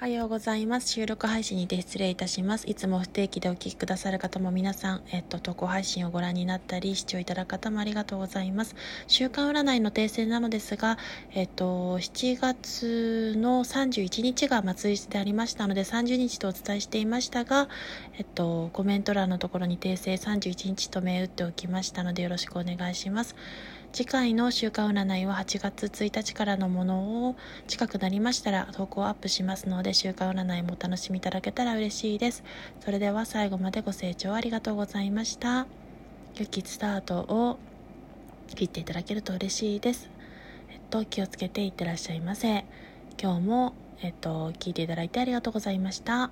おはようございます。収録配信にて失礼いたします。いつも不定期でお聞きくださる方も皆さん、えっと、投稿配信をご覧になったり、視聴いただく方もありがとうございます。週間占いの訂正なのですが、えっと、7月の31日が末日でありましたので、30日とお伝えしていましたが、えっと、コメント欄のところに訂正31日と銘打っておきましたので、よろしくお願いします。次回の週間占いは8月1日からのものを近くなりましたら投稿アップしますので週間占いもお楽しみいただけたら嬉しいです。それでは最後までご清聴ありがとうございました。良きスタートを切っていただけると嬉しいです。えっと、気をつけていってらっしゃいませ。今日も、えっと、聞いていただいてありがとうございました。